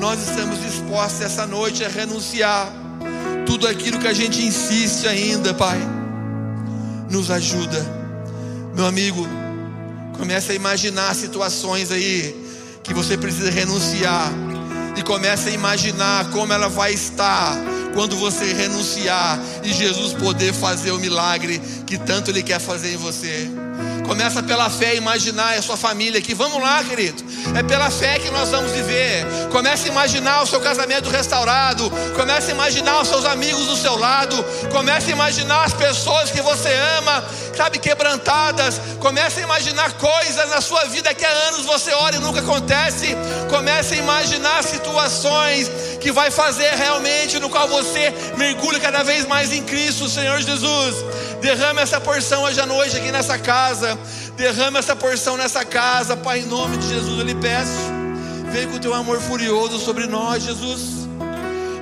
Nós estamos dispostos essa noite a renunciar tudo aquilo que a gente insiste ainda, Pai. Nos ajuda. Meu amigo, comece a imaginar situações aí que você precisa renunciar e comece a imaginar como ela vai estar quando você renunciar e Jesus poder fazer o milagre que tanto Ele quer fazer em você. Começa pela fé imaginar a sua família aqui. Vamos lá, querido. É pela fé que nós vamos viver. Comece a imaginar o seu casamento restaurado. Comece a imaginar os seus amigos do seu lado. Comece a imaginar as pessoas que você ama, sabe, quebrantadas. Comece a imaginar coisas na sua vida que há anos você ora e nunca acontece. Comece a imaginar situações que vai fazer realmente no qual você mergulha cada vez mais em Cristo, Senhor Jesus. Derrama essa porção hoje à noite aqui nessa casa. Derrama essa porção nessa casa, Pai, em nome de Jesus eu lhe peço. Vem com o teu amor furioso sobre nós, Jesus.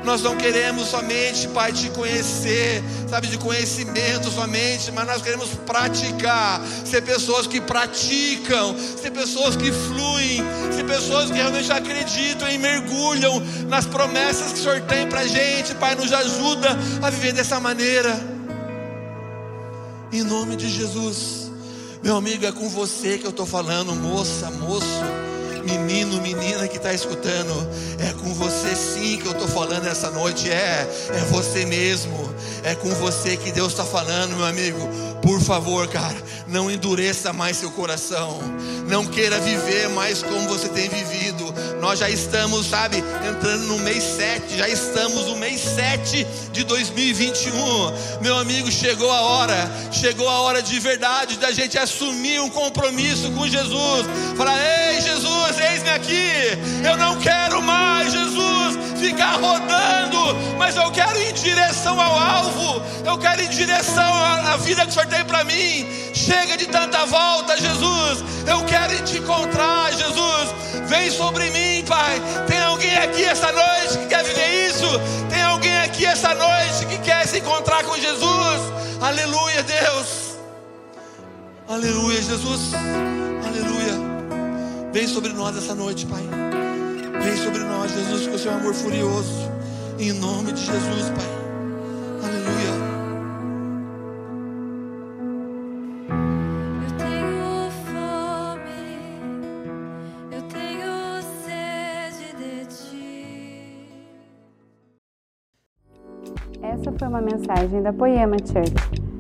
Nós não queremos somente, Pai, te conhecer, sabe, de conhecimento somente, mas nós queremos praticar, ser pessoas que praticam, ser pessoas que fluem, ser pessoas que realmente acreditam e mergulham nas promessas que o Senhor tem para gente, Pai, nos ajuda a viver dessa maneira. Em nome de Jesus, meu amigo, é com você que eu estou falando, moça, moço menino, menina que está escutando, é com você sim que eu estou falando essa noite. É, é você mesmo. É com você que Deus está falando, meu amigo. Por favor, cara, não endureça mais seu coração. Não queira viver mais como você tem vivido. Nós já estamos, sabe, entrando no mês 7. Já estamos no mês 7 de 2021. Meu amigo, chegou a hora. Chegou a hora de verdade da gente assumir um compromisso com Jesus. Falar: Ei, Jesus, eis-me aqui. Eu não quero mais, Jesus, ficar rodando, mas eu quero ir em direção ao alvo. Eu quero ir em direção à vida que o Senhor tem para mim. Chega de tanta volta, Jesus. Eu quero te encontrar, Jesus. Vem sobre mim, Pai. Tem alguém aqui essa noite que quer viver isso? Tem alguém aqui essa noite que quer se encontrar com Jesus? Aleluia, Deus. Aleluia, Jesus. Aleluia. Vem sobre nós essa noite, Pai. Vem sobre nós, Jesus, com o seu amor furioso. Em nome de Jesus, Pai. Aleluia. Eu tenho fome, eu tenho sede de ti. Essa foi uma mensagem da Poema Church.